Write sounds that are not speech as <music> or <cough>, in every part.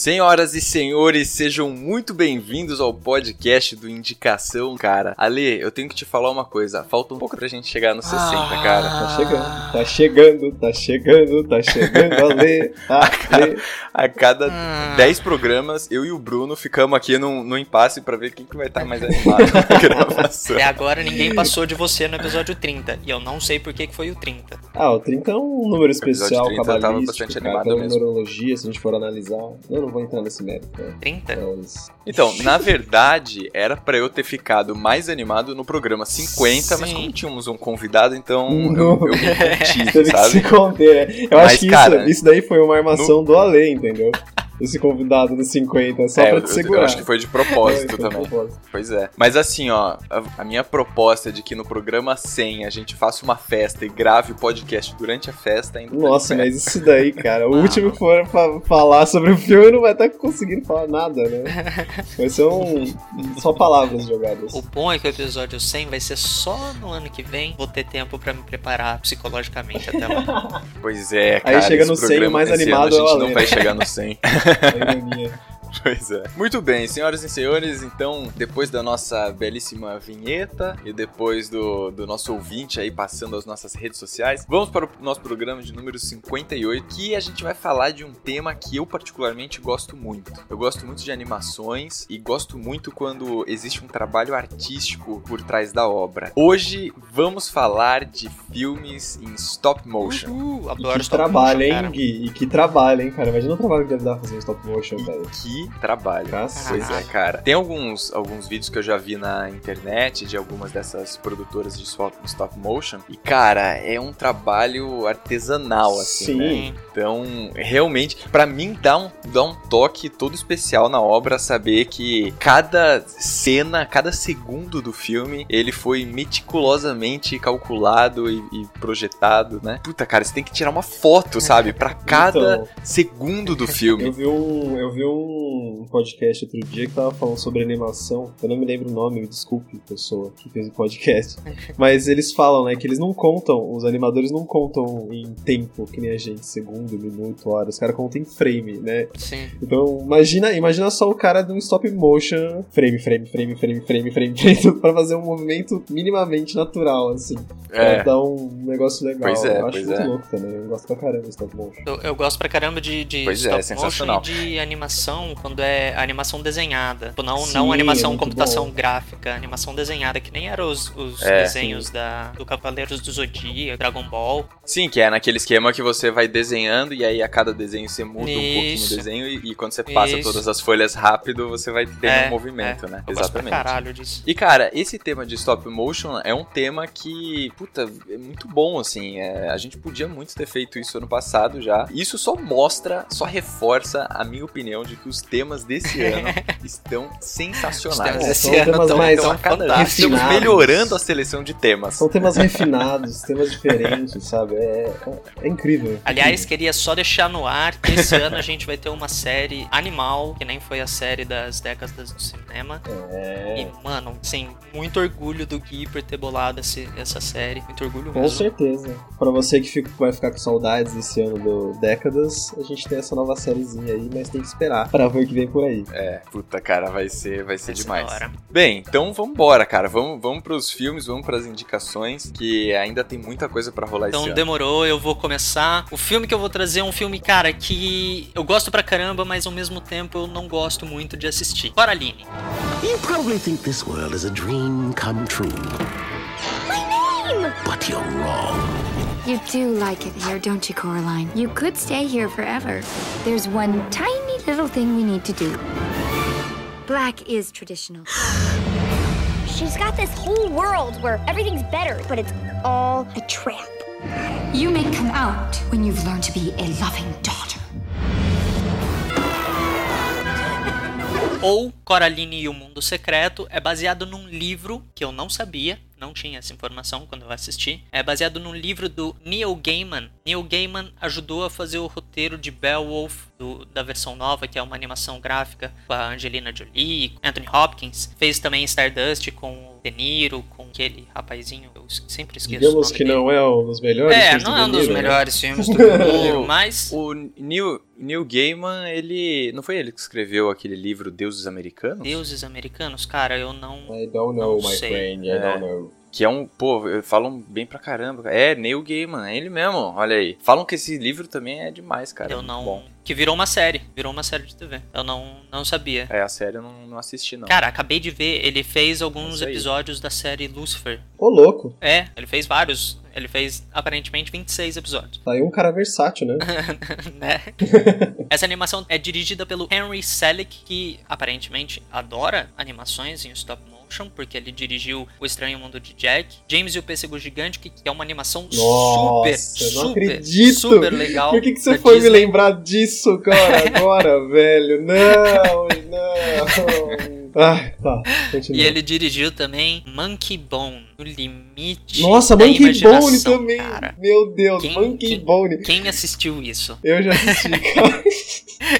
Senhoras e senhores, sejam muito bem-vindos ao podcast do Indicação, cara. Ale, eu tenho que te falar uma coisa. Falta um pouco pra gente chegar nos 60, cara. Tá chegando, tá chegando, tá chegando, tá chegando, Ale, <laughs> Ale. A cada Hum. 10 programas, eu e o Bruno ficamos aqui no, no impasse pra ver quem que vai estar mais animado na <laughs> gravação. Até agora ninguém passou de você no episódio 30. E eu não sei por que que foi o 30. Ah, o 30 é um número especial, 30 eu tava cabalístico, bastante cara, animado mesmo. numerologia, se a gente for analisar. Eu não vou entrar nesse mérito, né? 30? Mas... Então, <laughs> na verdade, era pra eu ter ficado mais animado no programa 50, mas Sim. como tínhamos um convidado, então eu, Não. eu me <laughs> contive, Teve que se sabe? conter, né? Eu Mas, acho que cara, isso, isso daí foi uma armação do Ale, entendeu? Esse convidado dos 50, só É, pra te eu- segurar. eu acho que foi de propósito Foi, de também. propósito. Pois é. Mas assim, ó, a, a minha proposta de que no programa 100 a gente faça uma festa e grave o podcast durante a festa ainda tá Nossa, mas isso daí, cara, o <laughs> Não. último que for fa- falar sobre o filme não vai estar conseguindo falar nada, né? <laughs> Vai ser um. só palavras jogadas. O bom é que o episódio 100 vai ser só no ano que vem. Vou ter tempo pra me preparar psicologicamente até lá. <laughs> Pois é, Aí cara. chega esse no 100, programa- o mais animado é a gente não vai né? chegar no 100. A ironia. <laughs> Pois é. Muito bem, senhoras e senhores, então, depois da nossa belíssima vinheta e depois do, do nosso ouvinte aí passando as nossas redes sociais, vamos para o nosso programa de número 58, que a gente vai falar de um tema que eu particularmente gosto muito. Eu gosto muito de animações e gosto muito quando existe um trabalho artístico por trás da obra. Hoje vamos falar de filmes em stop motion. Uh, E adoro que stop trabalho, motion, hein, cara. Gui? E que trabalho, hein, cara? Imagina o trabalho que deve dar fazer um stop motion, velho. Que trabalho. Cacete. Pois é, cara. Tem alguns, alguns vídeos que eu já vi na internet de algumas dessas produtoras de stop, stop motion. E, cara, é um trabalho artesanal, assim, Sim. né? Então, realmente, pra mim dá um, dá um toque todo especial na obra saber que cada cena, cada segundo do filme, ele foi meticulosamente calculado e, e projetado, né? Puta, cara, você tem que tirar uma foto, sabe? Pra cada Então, segundo do filme. Eu vi, um, eu vi um podcast outro dia que tava falando sobre animação. Eu não me lembro o nome, me desculpe, pessoa que fez o podcast. <laughs> Mas eles falam, né, que eles não contam, os animadores não contam em tempo, que nem a gente, segundo, minuto, hora. Os caras contam em frame, né? Sim. Então, imagina, imagina só o cara de um stop motion, frame, frame, frame, frame, frame, frame, frame, tudo <laughs> pra fazer um movimento minimamente natural, assim. É. Pra dar um negócio legal. Pois é, eu acho pois muito é. louco também. Eu gosto pra caramba de stop motion. Eu, eu gosto pra caramba de, de Pois é, stop sensacional. motion e de animação quando é animação desenhada. Tipo, não, Sim, não animação é computação bom. gráfica, animação desenhada, que nem eram os, os É. desenhos da, do Cavaleiros do Zodíaco, Dragon Ball. Sim, que é naquele esquema que você vai desenhando e aí a cada desenho você muda um pouquinho Isso. o desenho e, e quando você passa Isso. todas as folhas rápido, você vai ter É, um movimento, né? Eu Exatamente. caralho disso. E cara, esse tema de stop motion é um tema que, puta, é muito bom, assim. é, a gente podia muito ter feito isso ano passado já. Isso só mostra, só reforça a minha opinião de que os temas desse <laughs> ano estão sensacionais. Os temas É, desse são ano temas tão- mais tão Cada- fantásticos. Estamos refinados. melhorando a seleção de temas. São temas refinados, temas diferentes, sabe? É, é, é incrível. Aliás, queria só deixar no ar que esse ano a gente vai ter uma série animal, que nem foi a série das décadas do cinema. É, E, mano, sim, muito orgulho do Gui por ter bolado esse- essa série. Muito orgulho com mesmo. certeza. Pra você que fica- vai ficar com saudades desse ano do Décadas, a gente tem essa nova sériezinha aí, mas tem que esperar pra ver o que vem por aí. É, puta, cara, vai ser, vai ser Vai demais. Bem, então vambora, cara. Vamos, vamos pros filmes, vamos pras indicações, que ainda tem muita coisa pra rolar Então esse ano. demorou, eu vou começar. O filme que eu vou trazer é um filme, cara, que eu gosto pra caramba, mas ao mesmo tempo eu não gosto muito de assistir. Coraline. You probably think this world is a dream come true. My name! But you're wrong. You do like it here, don't you, Coraline? You could stay here forever. There's one tiny little thing we need to do. Black is traditional. <gasps> She's got this whole world where everything's better, but it's all a trap. You may come out when you've learned to be a loving daughter. Ou Coraline e o Mundo Secreto é baseado num livro que eu não sabia, não tinha essa informação quando eu assisti. É baseado num livro do Neil Gaiman. Neil Gaiman ajudou a fazer o roteiro de Beowulf, do, da versão nova, que é uma animação gráfica com a Angelina Jolie, Anthony Hopkins. Fez também Stardust com De Niro, com aquele rapazinho, eu sempre esqueço Digamos o nome que dele. não é um dos melhores É, filmes não do é um dos né? melhores filmes do <laughs> De Niro, mas... O Neil, Neil Gaiman, ele. Não foi ele que escreveu aquele livro Deuses Americanos? Deuses americanos, cara, eu não... I don't know, Não my sei. friend, I É. don't know. Que é um, pô, falam bem pra caramba. É, Neil Gaiman, é ele mesmo, olha aí. Falam que esse livro também é demais, cara. Eu não... Bom. Que virou uma série, virou uma série de TV. Eu não, não sabia. É, a série eu não, não assisti, não. Cara, acabei de ver, ele fez alguns aí. episódios da série Lucifer. Ô, louco. É, ele fez vários. Ele fez aparentemente 26 episódios. Tá aí um cara versátil, né? <laughs> né? <laughs> Essa animação é dirigida pelo Henry Selick, que aparentemente adora animações em stop motion, porque ele dirigiu O Estranho Mundo de Jack, James e o Pêssego Gigante, que que é uma animação super, Nossa, não super, acredito. super legal. Por que, que você foi Disney. me lembrar disso, cara, <laughs> agora, velho? Não, não. Ah, tá, continua. E ele dirigiu também Monkey Bone, No Limite Nossa, da Monkey Bone também. cara. Meu Deus, Quem- Monkey quem- Bone. Quem assistiu isso? Eu já assisti, cara. <laughs>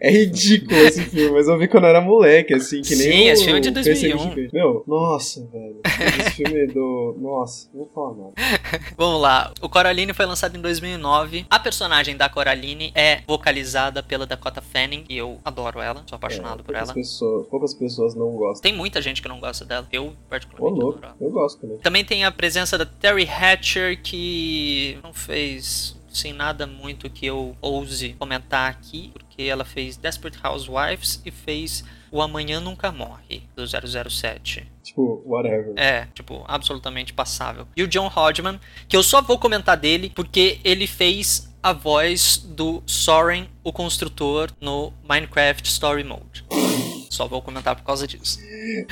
É ridículo esse filme, mas eu vi quando eu era moleque, assim, que nem Sim, o esse filme é de Pêssego 2001. Gigante. Meu, nossa, velho. Esse filme do... Nossa, não vou falar nada. <laughs> Vamos lá. O Coraline foi lançado em 2009. A personagem da Coraline é vocalizada pela Dakota Fanning e eu adoro ela, sou apaixonado É, por ela. Pessoas, poucas pessoas não gostam. Tem muita gente que não gosta dela. Eu, Ô, particularmente, louco, adoro eu gosto também. Também tem a presença da Terry Hatcher, que não fez sem nada muito que eu ouse comentar aqui, porque ela fez Desperate Housewives e fez O Amanhã Nunca Morre, do 007. Tipo, whatever. É, tipo, absolutamente passável. E o John Hodgman, que eu só vou comentar dele porque ele fez a voz do Soren, o construtor, no Minecraft Story Mode. Só vou comentar por causa disso.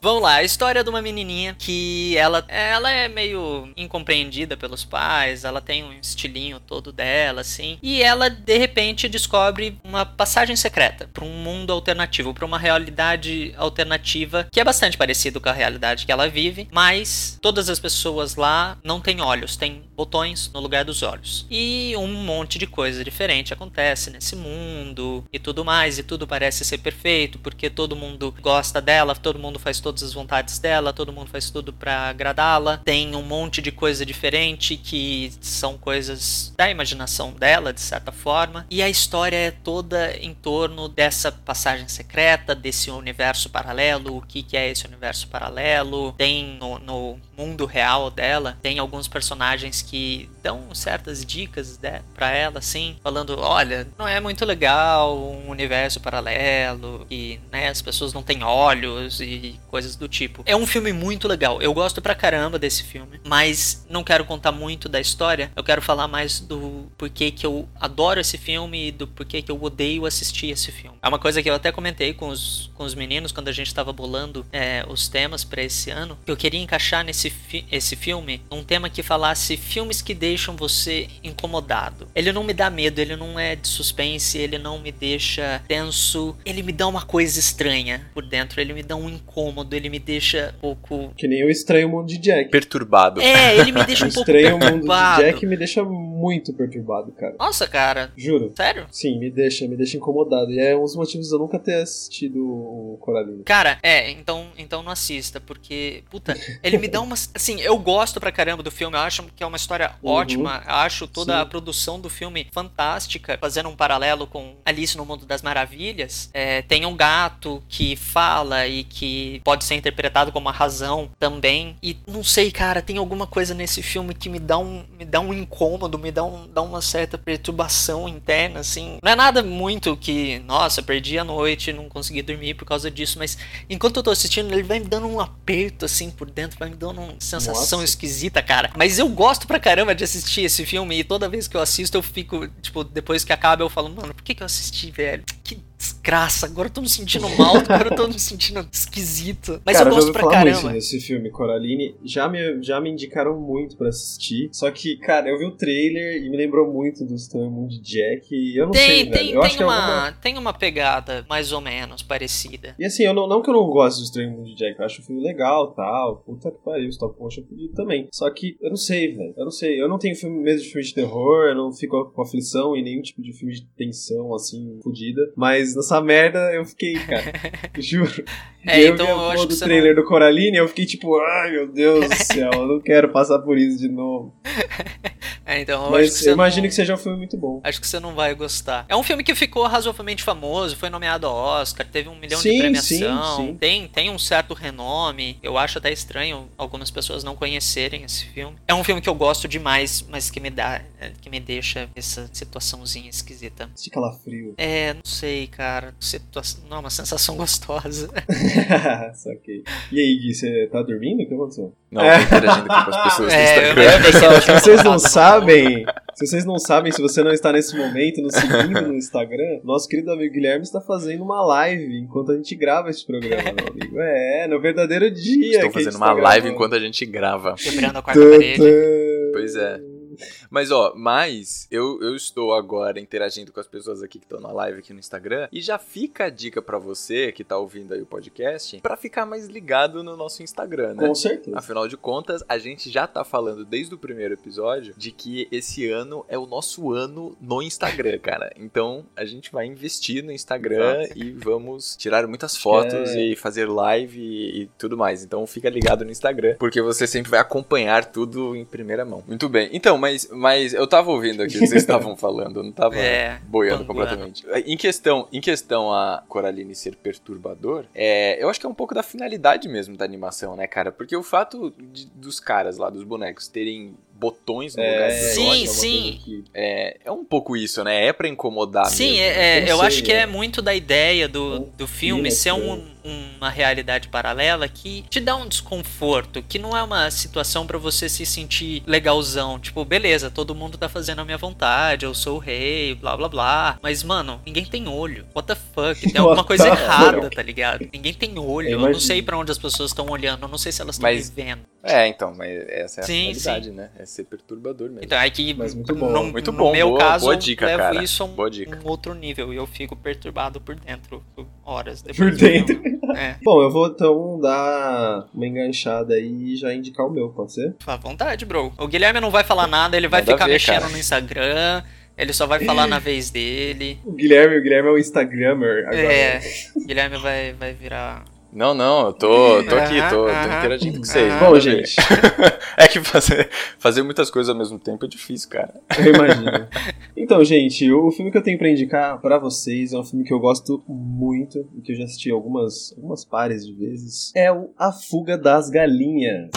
Vamos lá, a história de uma menininha que ela, ela é meio incompreendida pelos pais, ela tem um estilinho todo dela, assim, e ela de repente descobre uma passagem secreta para um mundo alternativo, para uma realidade alternativa que é bastante parecido com a realidade que ela vive, mas todas as pessoas lá não têm olhos, têm botões no lugar dos olhos. E um monte de coisa diferente acontece nesse mundo e tudo mais, e tudo parece ser perfeito, porque todo mundo gosta dela, todo mundo faz todas as vontades dela, todo mundo faz tudo pra agradá-la. Tem um monte de coisa diferente que são coisas da imaginação dela, de certa forma. E a história é toda em torno dessa passagem secreta, desse universo paralelo, o que, que é esse universo paralelo. Tem no, no mundo real dela, tem alguns personagens que dão certas dicas né, para ela, assim, falando: olha, não é muito legal um universo paralelo, e né, as pessoas não têm olhos e coisas do tipo. É um filme muito legal, eu gosto pra caramba desse filme, mas não quero contar muito da história, eu quero falar mais do porquê que eu adoro esse filme e do porquê que eu odeio assistir esse filme. É uma coisa que eu até comentei com os, com os meninos quando a gente tava bolando é, os temas para esse ano, que eu queria encaixar nesse fi esse filme um tema que falasse filmes que deixam você incomodado. Ele não me dá medo, ele não é de suspense, ele não me deixa tenso, ele me dá uma coisa estranha por dentro, ele me dá um incômodo, ele me deixa um pouco. Que nem o Estranho Mundo de Jack. Perturbado. É, ele me deixa O <laughs> um pouco Estranho Mundo de perturbado. Jack me deixa muito perturbado, cara. Nossa, cara, Juro. sério? Sim, me deixa, me deixa incomodado. E é um dos motivos de eu nunca ter assistido o Coraline. Cara, é, então, então não assista, porque, puta, ele me dá umas. <laughs> Assim, eu gosto pra caramba do filme, eu acho que é uma história Uhum. ótima, eu acho toda Sim. a produção do filme fantástica, fazendo um paralelo com Alice no Mundo das Maravilhas. É, tem um gato que fala e que pode ser interpretado como a razão também. E não sei, cara, tem alguma coisa nesse filme que me dá um, me dá um incômodo, me dá, um, dá uma certa perturbação interna, assim. Não é nada muito que, nossa, perdi a noite, não consegui dormir por causa disso, mas enquanto eu tô assistindo, ele vai me dando um aperto assim por dentro, vai me dando uma sensação Nossa. esquisita, cara. Mas eu gosto pra caramba de assistir esse filme e toda vez que eu assisto eu fico, tipo, depois que acaba eu falo, mano, por que, que eu assisti, velho? Que desgraça, agora eu tô me sentindo mal, <laughs> agora eu tô me sentindo esquisito. Mas Cara, eu gosto ouvi pra falar caramba. muito nesse filme, Coraline. Já me, já me indicaram muito pra assistir. Só que, cara, eu vi o trailer e me lembrou muito do Estranho Mundo de Jack. E eu não sei, Tem, velho. tem, eu acho tem, que é uma, alguma... tem uma pegada mais ou menos parecida. E assim, eu não, não que eu não gosto do Estranho Mundo de Jack, eu acho o filme legal tal. Puta que pariu, stop motion fudido também. Só que eu não sei, velho. Eu não sei. Eu não tenho filme, medo de filme de terror, eu não fico com aflição e nenhum tipo de filme de tensão, assim, fudida. Mas nessa merda eu fiquei, cara. <laughs> Juro. É, eu então eu acho do que você trailer do Coraline e eu fiquei tipo, ai meu Deus do céu, eu não quero passar por isso de novo. <laughs> É, então Mas eu imagino não... que seja um filme muito bom. Acho que você não vai gostar. É um filme que ficou razoavelmente famoso, foi nomeado ao Oscar, teve um milhão Sim, de premiação, sim, sim. Tem, tem um certo renome. Eu acho até estranho algumas pessoas não conhecerem esse filme. É um filme que eu gosto demais, mas que me dá, é, que me deixa essa situaçãozinha esquisita. Esse calafrio. É, não sei, cara. Situação, não, uma sensação <laughs> gostosa. <laughs> Saquei. E aí, Gui, você tá dormindo? O que aconteceu? Não, tô interagindo aqui com as pessoas do <laughs> É, eu Instagram. que Pessoal, se vocês não sabem, se vocês não sabem, se você não está nesse momento nos seguindo no Instagram, nosso querido amigo Guilherme está fazendo uma live enquanto a gente grava esse programa, meu amigo. É, no verdadeiro dia. Estou fazendo está uma live enquanto a gente grava. Quebrando a quarta parede. Pois é. Mas ó, mas eu, eu estou agora interagindo com as pessoas aqui que estão na live aqui no Instagram e já fica a dica pra você que tá ouvindo aí o podcast pra ficar mais ligado no nosso Instagram, né? Com certeza. Afinal de contas, a gente já tá falando desde o primeiro episódio de que esse ano é o nosso ano no Instagram, cara. Então a gente vai investir no Instagram e vamos tirar muitas fotos É. e fazer live e, e tudo mais. Então fica ligado no Instagram, porque você sempre vai acompanhar tudo em primeira mão. Muito bem. Então, mas, mas eu tava ouvindo aqui o que vocês <laughs> estavam falando, eu não tava É, boiando completamente. Em questão, em questão a Coraline ser perturbador, é, eu acho que é um pouco da finalidade mesmo da animação, né, cara? Porque o fato de- dos caras lá, dos bonecos, terem botões no lugar dos Sim, é sim. que- é, é um pouco isso, né? É pra incomodar Sim, mesmo. é, é, Eu eu sei, acho que é. é muito da ideia do, do filme ser um- uma realidade paralela que te dá um desconforto, que não é uma situação pra você se sentir legalzão. Tipo, beleza, todo mundo tá fazendo a minha vontade, eu sou o rei, blá blá blá. Mas, mano, ninguém tem olho. What the fuck? Tem <laughs> alguma coisa errada, tá ligado? Ninguém tem olho. Eu Eu, não sei pra onde as pessoas estão olhando, eu não sei se elas estão me Mas- vendo. É, então, mas essa é a Sim, finalidade, né? É ser perturbador mesmo. Então é que Mas muito bom. no, Muito no bom, meu boa- caso, boa dica, eu levo cara. isso a um, Boa dica. um outro nível e eu fico perturbado por dentro horas depois. Por dentro. filme. <laughs> É, Bom, eu vou então dar uma enganchada aí e já indicar o meu, pode ser? à vontade, bro. O Guilherme não vai falar nada, ele vai ficar ver, mexendo cara. no Instagram, ele só vai falar na vez dele. O Guilherme, o Guilherme é o Instagrammer agora. É, o Guilherme vai, vai virar. Não, não, eu tô, tô aqui, tô, tô interagindo com vocês. Bom, a ver. gente, <laughs> É que fazer, fazer muitas coisas ao mesmo tempo é difícil, cara. eu imagino. Então, gente, o filme que eu tenho pra indicar pra vocês é um filme que eu gosto muito e que eu já assisti algumas, algumas pares de vezes. É o A Fuga das Galinhas.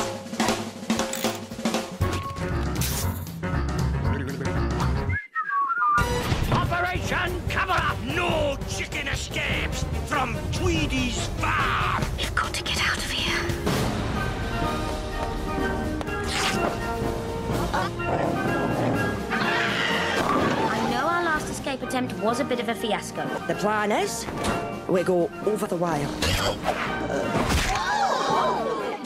Operation Cover Up! No escapes from Tweedy's farm! We've got to get out of here. I know our last escape attempt was a bit of a fiasco. The plan is we go over the wire.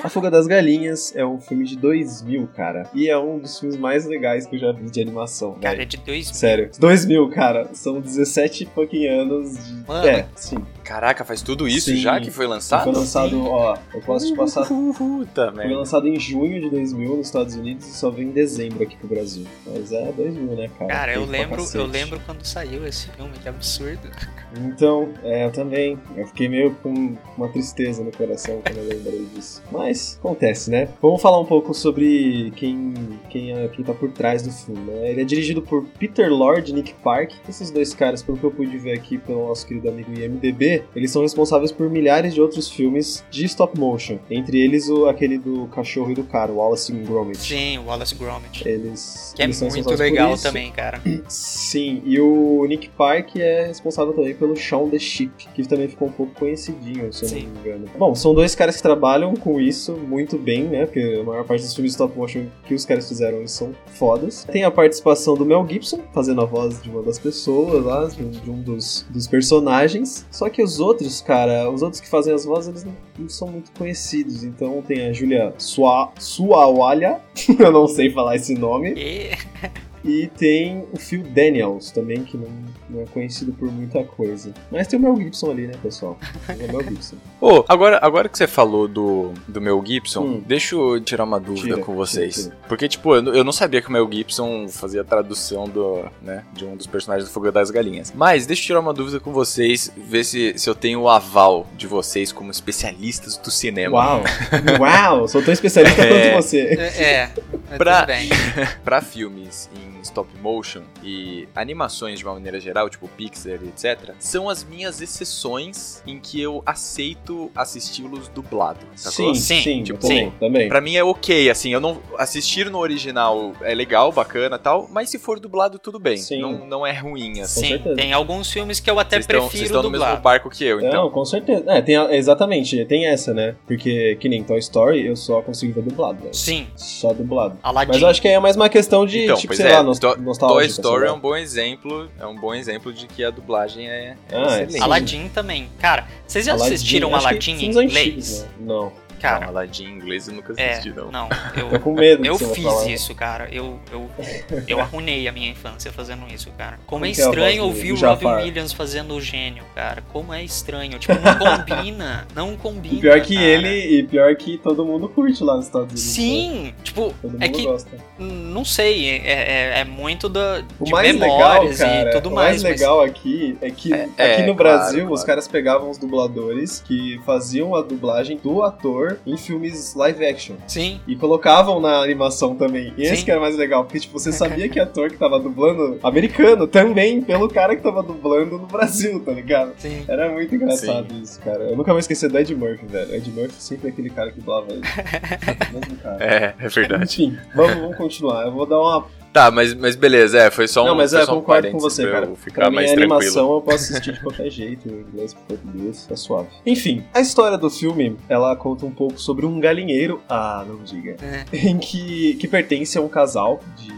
A Fuga das Galinhas é um filme de 2000, cara. E é um dos filmes mais legais que eu já vi de animação, Cara, é velho. de dois mil. Sério. 2000, cara. São 17 fucking anos de... Mano. É, sim. Caraca, faz tudo isso Sim. já que foi lançado? Foi lançado, ó, eu posso te passar Puta Foi merda. lançado em junho de 2000 nos Estados Unidos e só veio em dezembro aqui pro Brasil. Mas é 2000, né, cara? Cara, eu lembro, eu lembro quando saiu esse filme, que absurdo. Então, é, eu também. Eu fiquei meio com uma tristeza no coração quando eu lembrei disso. Mas acontece, né? Vamos falar um pouco sobre quem, quem, é, quem tá por trás do filme. Né? Ele é dirigido por Peter Lord e Nick Park. Esses dois caras, pelo que eu pude ver aqui pelo nosso querido amigo IMDB, eles são responsáveis por milhares de outros filmes de stop motion. Entre eles o, aquele do cachorro e do cara, o Wallace and Gromit. Sim, o Wallace Gromit. Eles, Que é eles são muito legal também, cara. <clears throat> Sim, e o Nick Park é responsável também pelo Shaun the Sheep, que também ficou um pouco conhecidinho, se eu Sim. não me engano. Bom, são dois caras que trabalham com isso isso muito bem, né? Porque a maior parte dos filmes de stop motion que os caras fizeram eles são fodas. Tem a participação do Mel Gibson, fazendo a voz de uma das pessoas lá, de um, de um dos, dos personagens. Só que os outros, cara, os outros que fazem as vozes, eles não, não são muito conhecidos. Então tem a Julia Sua, Suawalha, <laughs> eu não sei falar esse nome. <laughs> E... Tem o Phil Daniels também, que não, não é conhecido por muita coisa. Mas tem o Mel Gibson ali, né, pessoal? Tem o Mel Gibson. <laughs> Ô, agora, agora que você falou do, do Mel Gibson, Hum. deixa eu tirar uma dúvida Tira, com vocês. tira, tira. Porque, tipo, eu, não- eu não sabia que o Mel Gibson fazia a tradução do, né, de um dos personagens do Fogo das Galinhas. Mas deixa eu tirar uma dúvida com vocês, ver se, se eu tenho o aval de vocês como especialistas do cinema. Uau! <laughs> Uau! Sou tão especialista É. quanto você. É, é, Pra- tudo bem. <laughs> Pra filmes em stop motion e animações de uma maneira geral, tipo Pixar e etc, são as minhas exceções em que eu aceito assisti-los dublado. sacou? Sim, Sim, sim, tipo, sim. também. Pra mim é ok, assim, eu não assistir no original é legal, bacana, tal, mas se for dublado tudo bem, Sim. não, não é ruim assim. Sim, certeza. tem alguns filmes que eu até Vocês estão, vocês prefiro estão no mesmo dublado. barco que eu, então. Não, com certeza. É, tem exatamente, tem essa, né? Porque, que nem Toy Story, eu só consigo ver dublado, né? Sim, Só dublado. Aladdin. Mas eu acho que aí é mais uma questão de, Então, tipo, sei é, lá, nos. Toy Story sei é um bom exemplo, é um bom exemplo de que a dublagem é, é Ah, excelente. Aladdin também. Cara, vocês já Aladdin, assistiram Aladdin em antigos, inglês? né? Não. Cara, não, Aladdin em inglês eu nunca é, assisti, não. não, <laughs> Tô eu, com medo eu fiz falar. isso, cara. Eu, eu, <laughs> eu arruinei a minha infância fazendo isso, cara. Como é Como é voz estranho do- ouvir o Robin Jafar? Williams fazendo o gênio, cara. Como é estranho. Tipo, não combina. Não combina. E pior que cara. ele, e pior que todo mundo curte lá nos Estados Unidos. né? Sim, tipo, Todo mundo é que, gosta. não sei, é, é, é muito da, O de mais legal, memórias cara, e tudo o mais. mais mas- legal aqui é que É, aqui é, no claro, Brasil claro. os caras pegavam os dubladores que faziam a dublagem do ator em filmes live action. Sim, E colocavam na animação também. E esse Sim. que era mais legal, porque tipo, você sabia que ator que tava dublando americano também pelo cara que tava dublando no Brasil, tá ligado? sim. Era muito engraçado isso, cara. Eu nunca vou esquecer do Ed Murphy, velho. Ed Murphy sempre é aquele cara que dublava ele. <laughs> Mesmo cara. É, é verdade. Enfim, vamos, vamos continuar. Eu vou dar uma Tá, mas, mas beleza, é, foi só um não, mas foi é, só um concordo com você, cara. ficar pra mim, mais tranquilo. animação eu posso assistir de qualquer jeito, em inglês, em português, tá suave. <laughs> Enfim, a história do filme, ela conta um pouco sobre um galinheiro, ah, não diga, É. <laughs> em que, que pertence a um casal de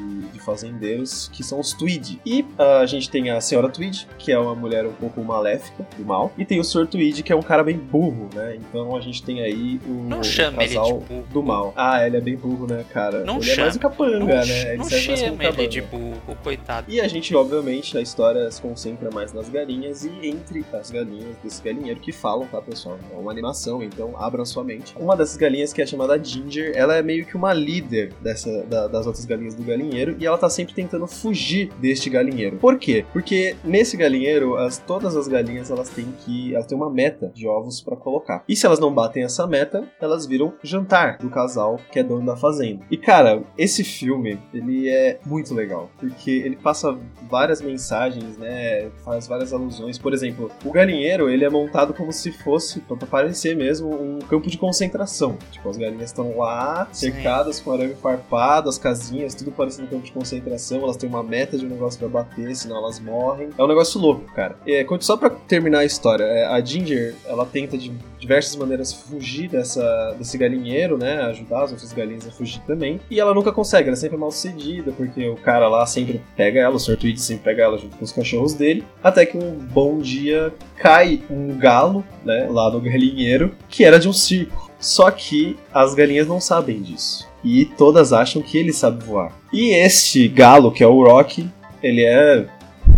fazendeiros, que são os Tweed. E ah, a gente tem a senhora Tweed, que é uma mulher um pouco maléfica, do mal, e tem o Sr. Tweed, que é um cara bem burro, né? Então a gente tem aí o, Não o chama ele de casal burro. do mal. Ah, ele é bem burro, né, cara? Não ele é mais chama. o capanga, Não, né? Ele não chama ele de burro, coitado. E a gente, obviamente, a história se concentra mais nas galinhas e entre as galinhas desse galinheiro que falam, tá, pessoal? É uma animação, então abram sua mente. Uma dessas galinhas, que é chamada Ginger, ela é meio que uma líder dessa, da- das outras galinhas do galinheiro e ela tá sempre tentando fugir deste galinheiro. Por quê? Porque nesse galinheiro, as, todas as galinhas elas têm que. Elas têm uma meta de ovos pra colocar. E se elas não batem essa meta, elas viram jantar do casal que é dono da fazenda. E cara, esse filme, ele é muito legal, porque ele passa várias mensagens, né? Faz várias alusões. Por exemplo, o galinheiro, ele é montado como se fosse, pra parecer mesmo, um campo de concentração. Tipo, as galinhas estão lá, Sim. cercadas com arame farpado, as casinhas, tudo parecendo um campo de concentração. Elas têm uma meta de um negócio pra bater, senão elas morrem. É um negócio louco, cara. É, só pra terminar a história, é, a Ginger, ela tenta de diversas maneiras fugir dessa, desse galinheiro, né? Ajudar as outras galinhas a fugir também. E ela nunca consegue, ela é sempre mal sucedida, porque o cara lá sempre pega ela, o Sr. Tweed sempre pega ela junto com os cachorros dele. Até que um bom dia cai um galo, né? Lá no galinheiro, que era de um circo. Só que as galinhas não sabem disso. E todas acham que ele sabe voar. E este galo, que é o Rock, ele é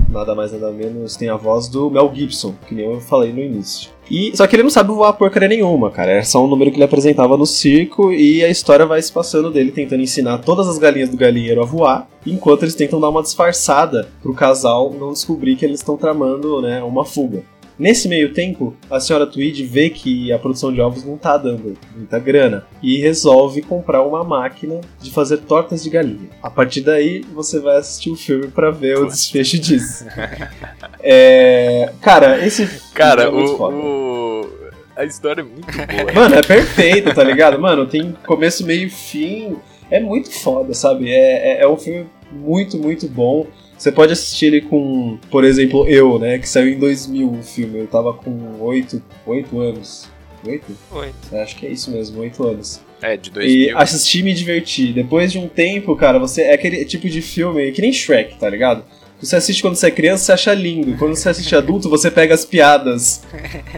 nada mais nada menos tem a voz do Mel Gibson, que nem eu falei no início. E só que ele não sabe voar porcaria nenhuma, cara. É só um número que ele apresentava no circo e a história vai se passando dele tentando ensinar todas as galinhas do galinheiro a voar, enquanto eles tentam dar uma disfarçada pro casal não descobrir que eles estão tramando, né, uma fuga. Nesse meio tempo, a senhora Tweed vê que a produção de ovos não tá dando muita grana e resolve comprar uma máquina de fazer tortas de galinha. A partir daí, você vai assistir o filme pra ver o desfecho disso. <laughs> É, Cara, esse Cara, é muito o, foda. o- a história é muito boa. Mano, é perfeito, tá ligado? Mano, tem começo, meio e fim. É muito foda, sabe? É, é, é um filme muito, muito bom. Você pode assistir ele com, por exemplo, eu, né? Que saiu em 2000 o filme. Eu tava com 8, 8 anos. Oito? Oito. Eu Acho que é isso mesmo, oito anos. É, de E 2000. assisti e me diverti. Depois de um tempo, cara, você. É aquele tipo de filme que nem Shrek, tá ligado? Você assiste quando você é criança, você acha lindo. Quando você assiste <laughs> adulto, você pega as piadas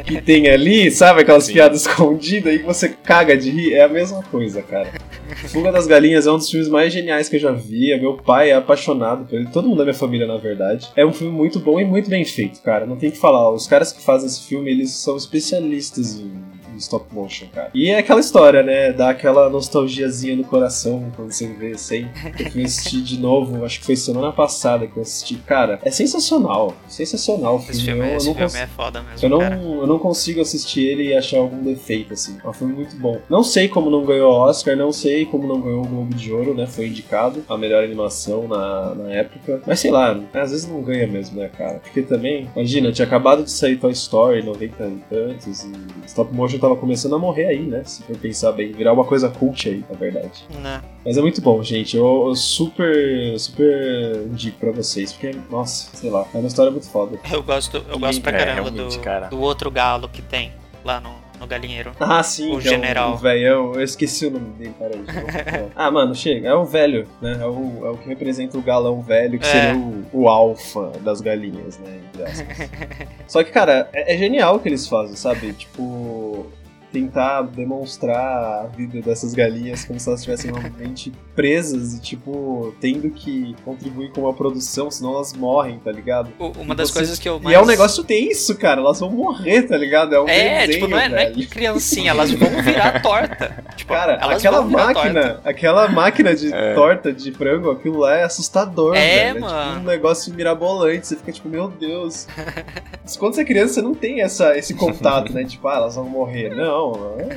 que tem ali, sabe? Aquelas Sim. piadas <laughs> escondidas e você caga de rir. É a mesma coisa, cara. Fuga das Galinhas é um dos filmes mais geniais que eu já vi. Meu pai é apaixonado por ele. Todo mundo da minha família, na verdade. É um filme muito bom e muito bem feito, cara. Não tem o que falar. Os caras que fazem esse filme, eles são especialistas em stop motion, cara. E é aquela história, né? Dá aquela nostalgiazinha no coração quando você vê assim. Eu fui assistir de novo, acho que foi semana passada que eu assisti. Cara, é sensacional. Sensacional o Esse filme. filme, Eu, esse não filme consigo. é foda mesmo, Eu não, cara. eu não consigo assistir ele e achar algum defeito, assim. É um filme muito bom. Não sei como não ganhou Oscar, não sei como não ganhou o Globo de Ouro, né? Foi indicado a melhor animação na, na época. Mas sei lá, às vezes não ganha mesmo, né, cara? Porque também, imagina, tinha acabado de sair Toy Story 90 e tantos e stop motion tava começando a morrer aí, né? Se for pensar bem, virar uma coisa cult aí, na verdade. Né? Mas é muito bom, gente. Eu, eu super, super indico pra vocês, porque, nossa, sei lá, é uma história muito foda. Eu gosto, eu gosto pra É, caramba do, cara. do outro galo que tem lá no, no galinheiro. Ah, sim, O é general. o velhão. Eu esqueci o nome dele, peraí. <laughs> ah, mano, chega. É o velho, né? É o, é o que representa o galão velho, que É. seria o, o alfa das galinhas, né? <laughs> Só que, cara, é, é genial o que eles fazem, sabe? Tipo. Tentar demonstrar a vida dessas galinhas como se elas estivessem realmente presas e, tipo, tendo que contribuir com uma produção, senão elas morrem, tá ligado? O- Uma E das você- coisas que eu mais... E é um negócio tenso, cara. Elas vão morrer, tá ligado? É um É, desenho, tipo, não é, não é criancinha, elas vão virar torta. <laughs> Tipo, Cara, elas aquela vão virar máquina, torta. aquela máquina de É. torta de frango, aquilo lá é assustador, É, velho. mano. tipo um negócio mirabolante, você fica tipo, meu Deus. <laughs> Mas Quando você é criança, você não tem essa, esse contato, né? Tipo, ah, elas vão morrer. Não,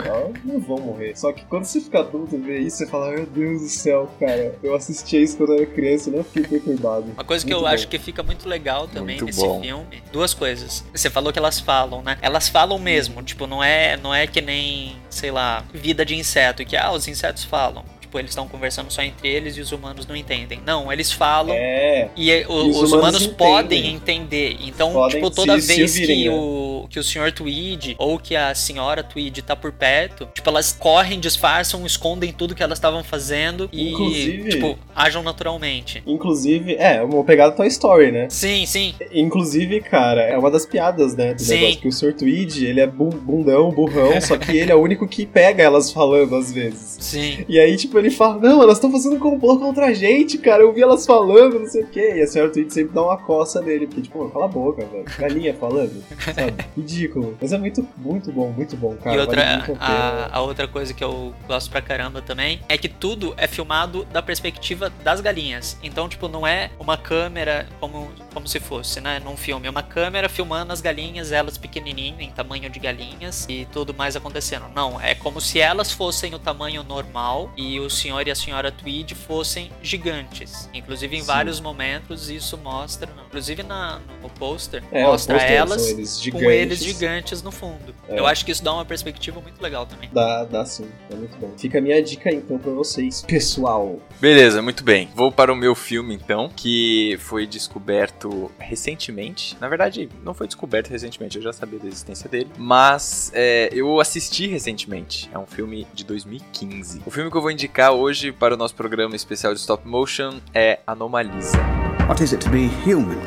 elas não vão morrer. Só que quando você fica adulto e vê isso, você fala, meu Deus do céu, cara. Eu assistia isso quando eu era criança e não fiquei perturbado. Uma coisa que Muito eu bom. acho que fica muito legal também Muito nesse bom. filme, duas coisas. Você falou que elas falam, né? Elas falam mesmo, tipo, não é, não é que nem, sei lá, vida de inseto, que ah, os insetos falam. Tipo, eles estão conversando só entre eles e os humanos não entendem. Não, eles falam É, e é, o- E os os, humanos humanos entendem. podem entender. Então, Podem tipo, toda se- se vez ouvirem, que, né? o, que o Sr. Tweed ou que a senhora Tweed tá por perto, tipo, elas correm, disfarçam, escondem tudo que elas estavam fazendo e, Inclusive- tipo, agem naturalmente. inclusive, é, uma pegada Toy Story, né? Sim, sim. Inclusive, cara, é uma das piadas, né, do Sim. negócio, que o Sr. Tweed, ele é bundão, burrão, só que ele é o único que pega elas falando às vezes. Sim. E aí, tipo, ele fala, não, elas estão fazendo um complô contra a gente, cara, eu vi elas falando, não sei o quê. E a Sra. Tweed sempre dá uma coça nele, porque, tipo, cala a boca, velho, galinha falando, sabe? <laughs> Ridículo. Mas é muito, muito bom, muito bom, cara. e outra, a a, outra coisa que eu gosto pra caramba também é que tudo é filmado da perspectiva das galinhas. Então, tipo, não é uma câmera como, como se fosse, né? Num filme. É uma câmera filmando as galinhas, elas pequenininhas, em tamanho de galinhas e tudo mais acontecendo. Não, é como se elas fossem o tamanho normal e o senhor e a senhora Tweed fossem gigantes. Inclusive, em Sim. vários momentos, isso mostra. Inclusive, na, no pôster, É, os mostra posters elas eles com eles gigantes no fundo. É. Eu acho que isso dá uma perspectiva muito legal também. Dá, dá sim, é muito bom. Fica a minha dica aí, então, pra vocês, pessoal. Beleza, muito bem. Vou para o meu filme então, que foi descoberto recentemente. Na verdade, não foi descoberto recentemente, eu já sabia da existência dele. Mas é, eu assisti recentemente. É um filme de 2015. O filme que eu vou indicar hoje para o nosso programa especial de stop motion é Anomalisa. What is it to be human?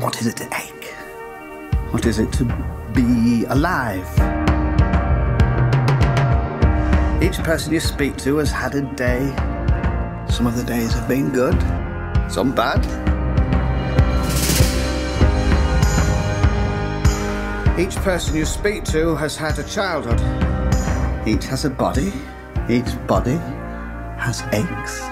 What is it to ache? What is it to be alive? Each person you speak to has had a day. Some of the days have been good, some bad. Each person you speak to has had a childhood. Each has a body. Each body has aches.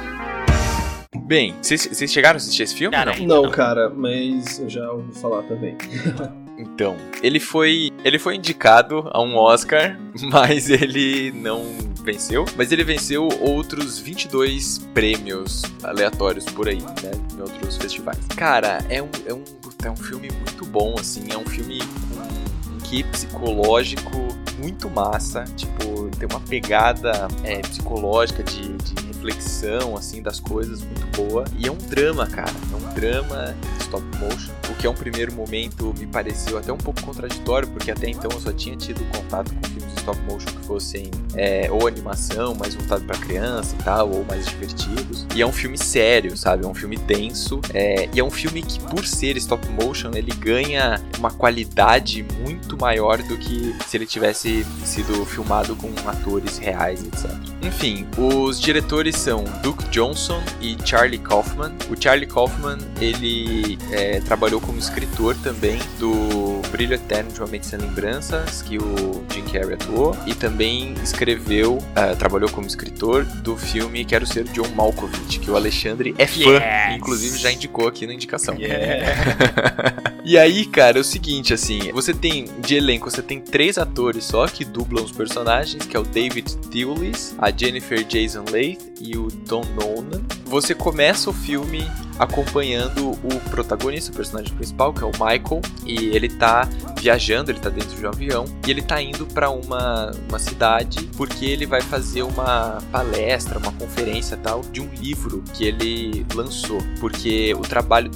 Bem, vocês chegaram a assistir esse filme? Cara, não? Não, cara, mas eu já ouvi falar também. <laughs> Então, ele foi, ele foi indicado a um Oscar, <laughs> mas ele não venceu. Mas ele venceu outros 22 prêmios aleatórios por aí, né? Em outros festivais. Cara, é um, é um, é um filme muito bom, assim. É um filme com um quê psicológico muito massa. Tipo, tem uma pegada é, psicológica de, de reflexão, assim, das coisas muito boa. E é um drama, cara. É um drama stop motion. O que a um primeiro momento me pareceu até um pouco contraditório, porque até então eu só tinha tido contato com filmes stop motion que fossem é, ou animação, mais voltado para criança e tal, ou mais divertidos. E é um filme sério, sabe? É um filme denso. É, e é um filme que, por ser stop motion, ele ganha uma qualidade muito maior do que se ele tivesse sido filmado com atores reais, etc. Enfim, os diretores são Duke Johnson e Charlie Kaufman. O Charlie Kaufman, ele é, trabalhou como escritor também do Brilho Eterno de Uma Mente Sem Lembranças, que o Jim Carrey atuou, e também escreveu, uh, trabalhou como escritor do filme Quero Ser John Malkovich, que o Alexandre é fã, Yes! inclusive já indicou aqui na indicação. Yeah. <laughs> E aí, cara, é o seguinte, assim, você tem, de elenco, você tem três atores só que dublam os personagens, que é o David Thewlis, a Jennifer Jason Leigh e o Tom Noonan. Você começa o filme acompanhando o protagonista, o personagem principal, que é o Michael, e ele tá viajando, ele tá dentro de um avião, e ele tá indo para uma, uma cidade porque ele vai fazer uma palestra, uma conferência tal, de um livro que ele lançou, porque o trabalho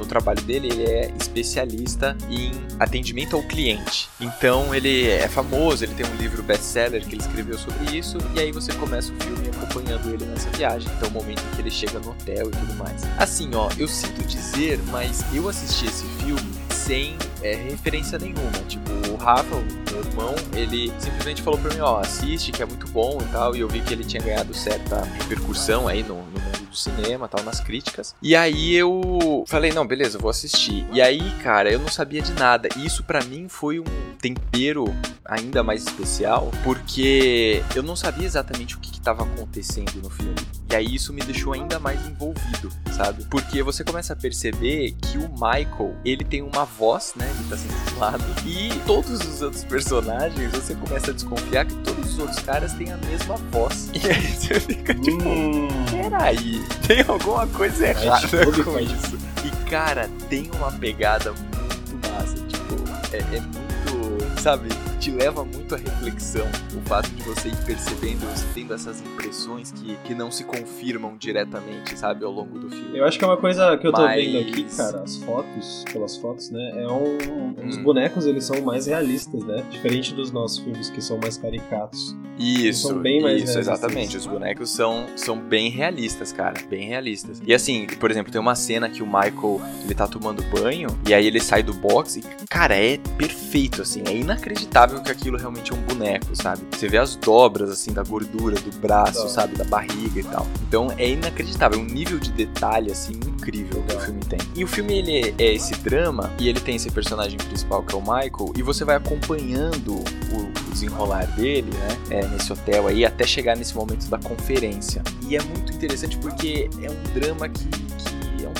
no trabalho dele, ele é especialista em atendimento ao cliente. Então ele é famoso, ele tem um livro best-seller que ele escreveu sobre isso, e aí você começa o filme acompanhando ele nessa viagem, até o momento em que ele chega no hotel e tudo mais. Assim, ó, eu sinto dizer, mas eu assisti esse filme sem é, referência nenhuma. Tipo, o Rafa, o meu irmão, ele simplesmente falou pra mim, ó, assiste, que é muito bom e tal, e eu vi que ele tinha ganhado certa repercussão aí no, no do cinema tal, nas críticas. E aí eu falei, não, beleza, eu vou assistir. E aí, cara, eu não sabia de nada. E isso para mim foi um tempero ainda mais especial, porque eu não sabia exatamente o que estava acontecendo no filme. E aí isso me deixou ainda mais envolvido, sabe? Porque você começa a perceber que o Michael, ele tem uma voz, né? Ele tá sempre dublado. E todos os outros personagens, você começa a desconfiar que todos os outros caras têm a mesma voz. <laughs> E aí você fica tipo, Hum, peraí, <laughs> tem alguma coisa errada com isso. E cara, tem uma pegada muito massa, tipo, é, é muito, sabe, te leva muito à reflexão o fato de você ir percebendo, você tendo essas impressões que, que não se confirmam diretamente, sabe, ao longo do filme. Eu acho que é uma coisa que eu tô Mas- vendo aqui, cara, as fotos, pelas fotos, né? É um. Os Hum. bonecos eles são mais realistas, né? Diferente dos nossos filmes que são mais caricatos. Isso, São bem mais isso, exatamente. Os bonecos são, são bem realistas, cara, bem realistas. E assim, por exemplo, tem uma cena que o Michael, ele tá tomando banho, e aí ele sai do box e, cara, é perfeito, assim, é inacreditável que aquilo realmente é um boneco, sabe? Você vê as dobras, assim, da gordura, do braço, sabe, da barriga e tal. Então é inacreditável, é um nível de detalhe, assim, incrível que o filme tem. E o filme, ele é esse drama, e ele tem esse personagem principal que é o Michael, e você vai acompanhando o, desenrolar dele, né, é, nesse hotel aí, até chegar nesse momento da conferência. E é muito interessante porque é um drama que,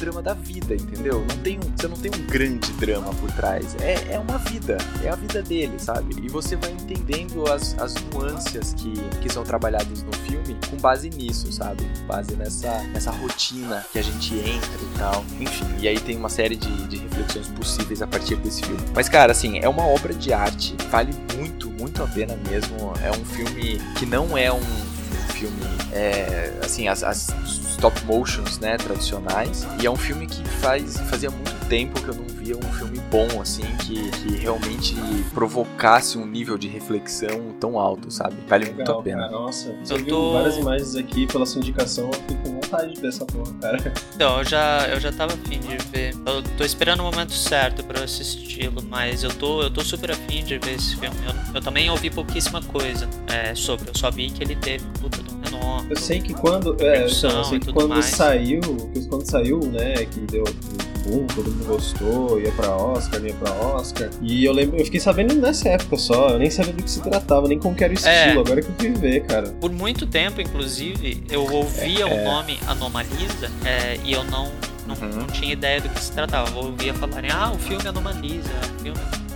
drama da vida, entendeu? Não tem um, você não tem um grande drama por trás. É, é uma vida, é a vida dele, sabe? E você vai entendendo as, as nuances que, que são trabalhadas no filme com base nisso, sabe? Com base nessa, nessa rotina que a gente entra e tal. Enfim, e aí tem uma série de, de reflexões possíveis a partir desse filme. Mas, cara, assim, é uma obra de arte, vale muito, muito a pena mesmo. É um filme que não é um, filme, é, assim, as, as stop motions, né, tradicionais. E é um filme que faz, fazia muito tempo que eu não via um filme bom, assim, que, que realmente provocasse um nível de reflexão tão alto, sabe? Vale muito Legal, a pena. cara. Nossa, Eu tô- várias imagens aqui pela sua indicação, eu fico com vontade de ver essa porra, cara. Então, eu já, eu já tava afim de ver. Eu tô esperando o momento certo pra eu assisti-lo, mas eu tô, eu tô super afim de ver esse filme. Eu, eu também ouvi pouquíssima coisa é, sobre. Eu só vi que ele teve um puta de Eu sei que quando. É, eu sei que quando mais. saiu, quando saiu, né, que deu boom, todo mundo gostou, ia pra Oscar, ia pra Oscar. E eu lembro, eu fiquei sabendo nessa época só, eu nem sabia do que se tratava, nem como que era o É. estilo, agora que eu fui ver, cara. Por muito tempo, inclusive, eu ouvia o nome Anomalisa é, e eu não, não, Uhum. não tinha ideia do que se tratava. Eu ouvia falarem, ah, o filme Anomalisa, o filme Anomalisa.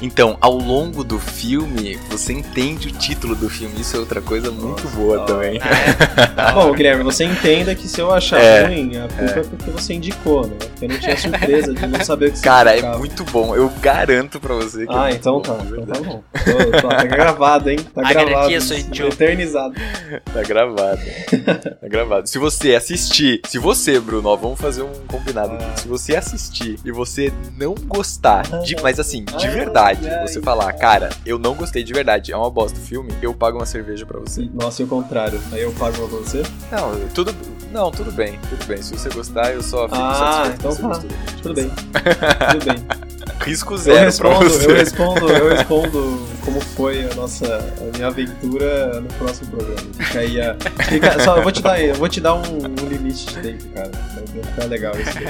Então, ao longo do filme, você entende o título do filme. Isso é outra coisa muito boa também. Ah, é? <laughs> Bom, Guilherme, você entenda que se eu achar É, ruim, a culpa é. porque você indicou, né? Porque eu não tinha surpresa de não saber o que Cara, é significava. muito bom. Eu garanto pra você que é Ah, muito então bom, tá. Então verdade. tá bom. Tô- tô- tá gravado, hein? Tá gravado. Eternizado. <laughs> Tá gravado. tá gravado. Se você assistir, se você, Bruno, ó, vamos fazer um combinado aqui. Se você assistir e você não gostar, de, mas assim, de Ai, verdade, ai, você falar, cara, eu não gostei de verdade, é uma bosta o filme, eu pago uma cerveja pra você. Nossa, e o contrário. Aí eu pago pra você? Não, tudo. Não, tudo bem, tudo bem. Se você gostar, eu só fico Ah, satisfeito. então tá. gostou. Tudo bem. <laughs> Tudo bem. Risco Eu zero pra respondo, eu respondo, eu <laughs> respondo como foi a nossa a minha aventura no próximo programa. Fica aí a. Fica, só, eu vou te dar, eu vou te dar um, um limite de tempo, cara. Vai ficar legal isso aí.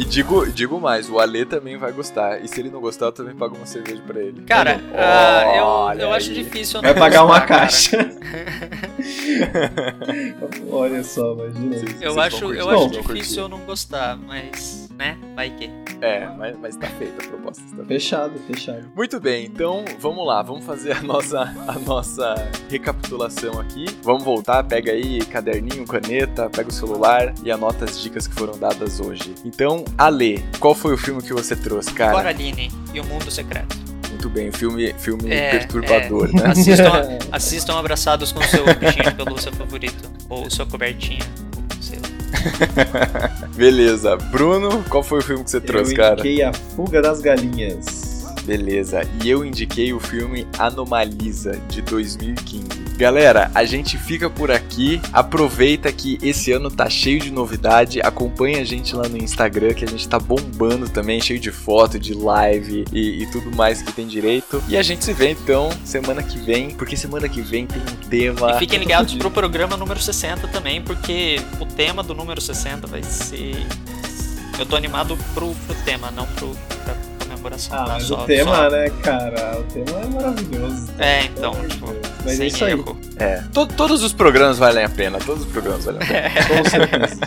E digo, digo mais, o Ale também vai gostar. E se ele não gostar, eu também pago uma cerveja pra ele. Cara, ah, eu, Olha eu acho difícil eu Vai não pagar uma gostar, cara. caixa. <laughs> Olha só, imagina. Vocês- Eu vocês acho, eu curtir, acho difícil curtir. eu não gostar, mas, né, vai que. É, mas, mas tá feita a proposta. Tá. Fechado, fechado. Muito bem, então vamos lá, vamos fazer a nossa, a nossa recapitulação aqui. Vamos voltar, pega aí caderninho, caneta, pega o celular e anota as dicas que foram dadas hoje. Então, Ale, qual foi o filme que você trouxe, cara? Coraline e o Mundo Secreto. Muito bem, filme, filme É, perturbador, é. né? Assistam, <laughs> assistam abraçados com o seu bichinho de pelúcia favorito. Ou sua cobertinha. ou Sei lá. Beleza, Bruno, qual foi o filme que você trouxe, eu cara? indiquei a fuga das galinhas. Beleza, e eu indiquei o filme Anomalisa, de 2015. Galera, a gente fica por aqui. Aproveita que esse ano tá cheio de novidade. Acompanha a gente lá no Instagram, que a gente tá bombando também, cheio de foto, de live e, e tudo mais que tem direito. E a gente se vê então semana que vem, porque semana que vem tem um tema. E fiquem ligados pro programa número 60 também, porque o tema do número 60 vai ser. Eu tô animado pro, pro tema, não pro, pra comemoração. Ah, tá? mas Só- o tema, só- né, cara? O tema é maravilhoso. É, então, de tipo. Mas sem é isso aí. erro. É, to- todos os programas valem a pena, todos os programas valem a pena. <laughs> Com certeza.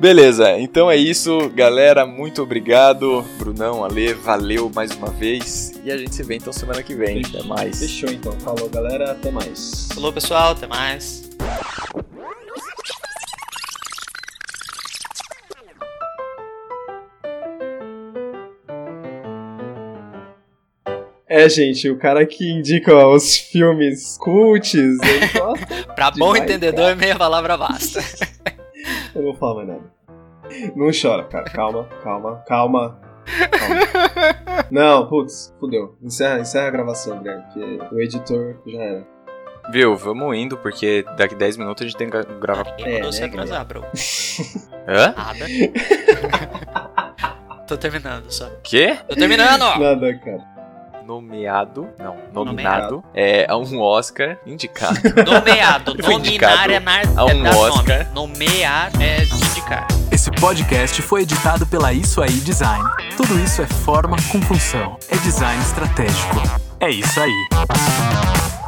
Beleza, então é isso, galera. Muito obrigado, Brunão, Ale, valeu mais uma vez. E a gente se vê então semana que vem. Até mais. Fechou então. Falou, galera. Até mais. Falou, pessoal, até mais. É, gente, o cara que indica ó, os filmes cults, ele <laughs> gosta. Pra bom Demais, entendedor, meia palavra basta. <laughs> Eu não vou falar mais nada. Não chora, cara. Calma, calma, calma. calma. Não, putz, fudeu. Encerra, encerra a gravação, Guilherme, porque o editor já era. Viu, vamos indo, porque daqui 10 minutos a gente tem que gravar. É, mandou né, se atrasar, bro. <laughs> Hã? Nada. Tô terminando só. Quê? Tô terminando! Nada, cara. Nomeado. Não, nominado. Nomeado. É a um Oscar indicado. <laughs> Nomeado. Nominar indicado é, nar, a é um dar Oscar. nome. Nomear é indicar. Esse podcast foi editado pela Isso Aí Design. Tudo isso é forma com função. É design estratégico. É isso aí.